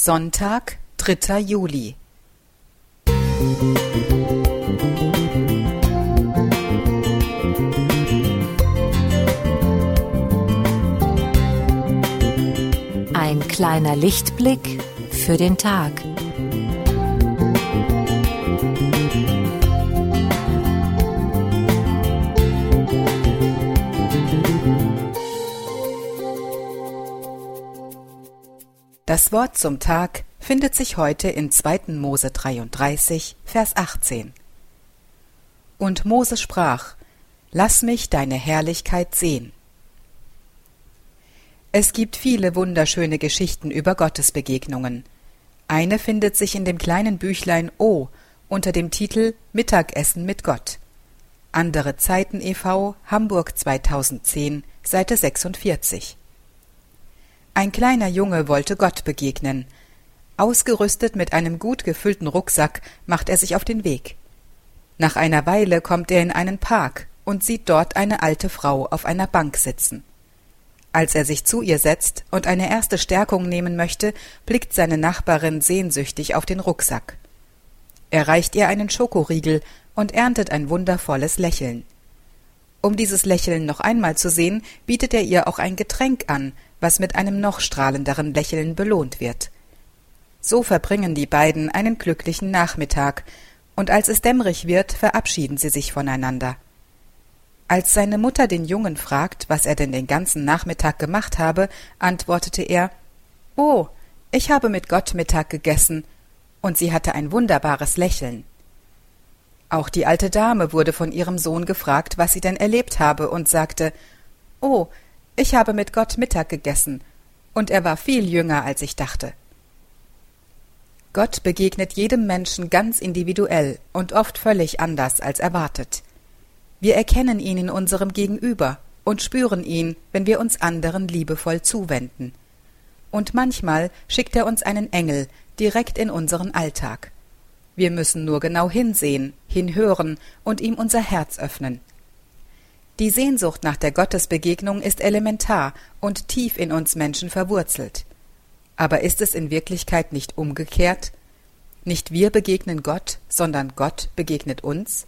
Sonntag, 3. Juli. Ein kleiner Lichtblick für den Tag. Das Wort zum Tag findet sich heute in 2. Mose 33, Vers 18. Und Mose sprach, Lass mich deine Herrlichkeit sehen. Es gibt viele wunderschöne Geschichten über Gottesbegegnungen. Eine findet sich in dem kleinen Büchlein O unter dem Titel Mittagessen mit Gott. Andere Zeiten e.V. Hamburg 2010, Seite 46. Ein kleiner Junge wollte Gott begegnen. Ausgerüstet mit einem gut gefüllten Rucksack macht er sich auf den Weg. Nach einer Weile kommt er in einen Park und sieht dort eine alte Frau auf einer Bank sitzen. Als er sich zu ihr setzt und eine erste Stärkung nehmen möchte, blickt seine Nachbarin sehnsüchtig auf den Rucksack. Er reicht ihr einen Schokoriegel und erntet ein wundervolles Lächeln. Um dieses Lächeln noch einmal zu sehen, bietet er ihr auch ein Getränk an, was mit einem noch strahlenderen Lächeln belohnt wird. So verbringen die beiden einen glücklichen Nachmittag, und als es dämmerig wird, verabschieden sie sich voneinander. Als seine Mutter den Jungen fragt, was er denn den ganzen Nachmittag gemacht habe, antwortete er Oh, ich habe mit Gott Mittag gegessen, und sie hatte ein wunderbares Lächeln. Auch die alte Dame wurde von ihrem Sohn gefragt, was sie denn erlebt habe, und sagte Oh, ich habe mit Gott Mittag gegessen, und er war viel jünger, als ich dachte. Gott begegnet jedem Menschen ganz individuell und oft völlig anders als erwartet. Wir erkennen ihn in unserem Gegenüber und spüren ihn, wenn wir uns anderen liebevoll zuwenden. Und manchmal schickt er uns einen Engel direkt in unseren Alltag. Wir müssen nur genau hinsehen, hinhören und ihm unser Herz öffnen. Die Sehnsucht nach der Gottesbegegnung ist elementar und tief in uns Menschen verwurzelt. Aber ist es in Wirklichkeit nicht umgekehrt? Nicht wir begegnen Gott, sondern Gott begegnet uns?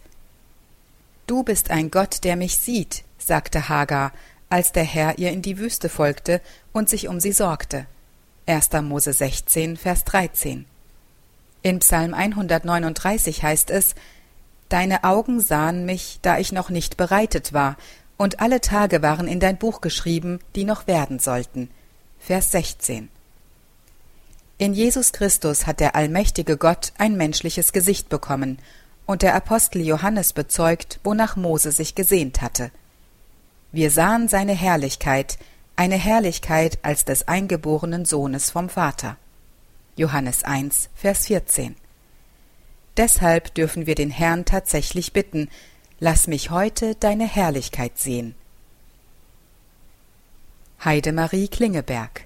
Du bist ein Gott, der mich sieht, sagte Hagar, als der Herr ihr in die Wüste folgte und sich um sie sorgte. 1. Mose 16, Vers 13. In Psalm 139 heißt es, Deine Augen sahen mich, da ich noch nicht bereitet war, und alle Tage waren in dein Buch geschrieben, die noch werden sollten. Vers 16. In Jesus Christus hat der allmächtige Gott ein menschliches Gesicht bekommen, und der Apostel Johannes bezeugt, wonach Mose sich gesehnt hatte. Wir sahen seine Herrlichkeit, eine Herrlichkeit als des eingeborenen Sohnes vom Vater. Johannes 1, Vers 14. Deshalb dürfen wir den Herrn tatsächlich bitten, lass mich heute deine Herrlichkeit sehen. Heidemarie Klingeberg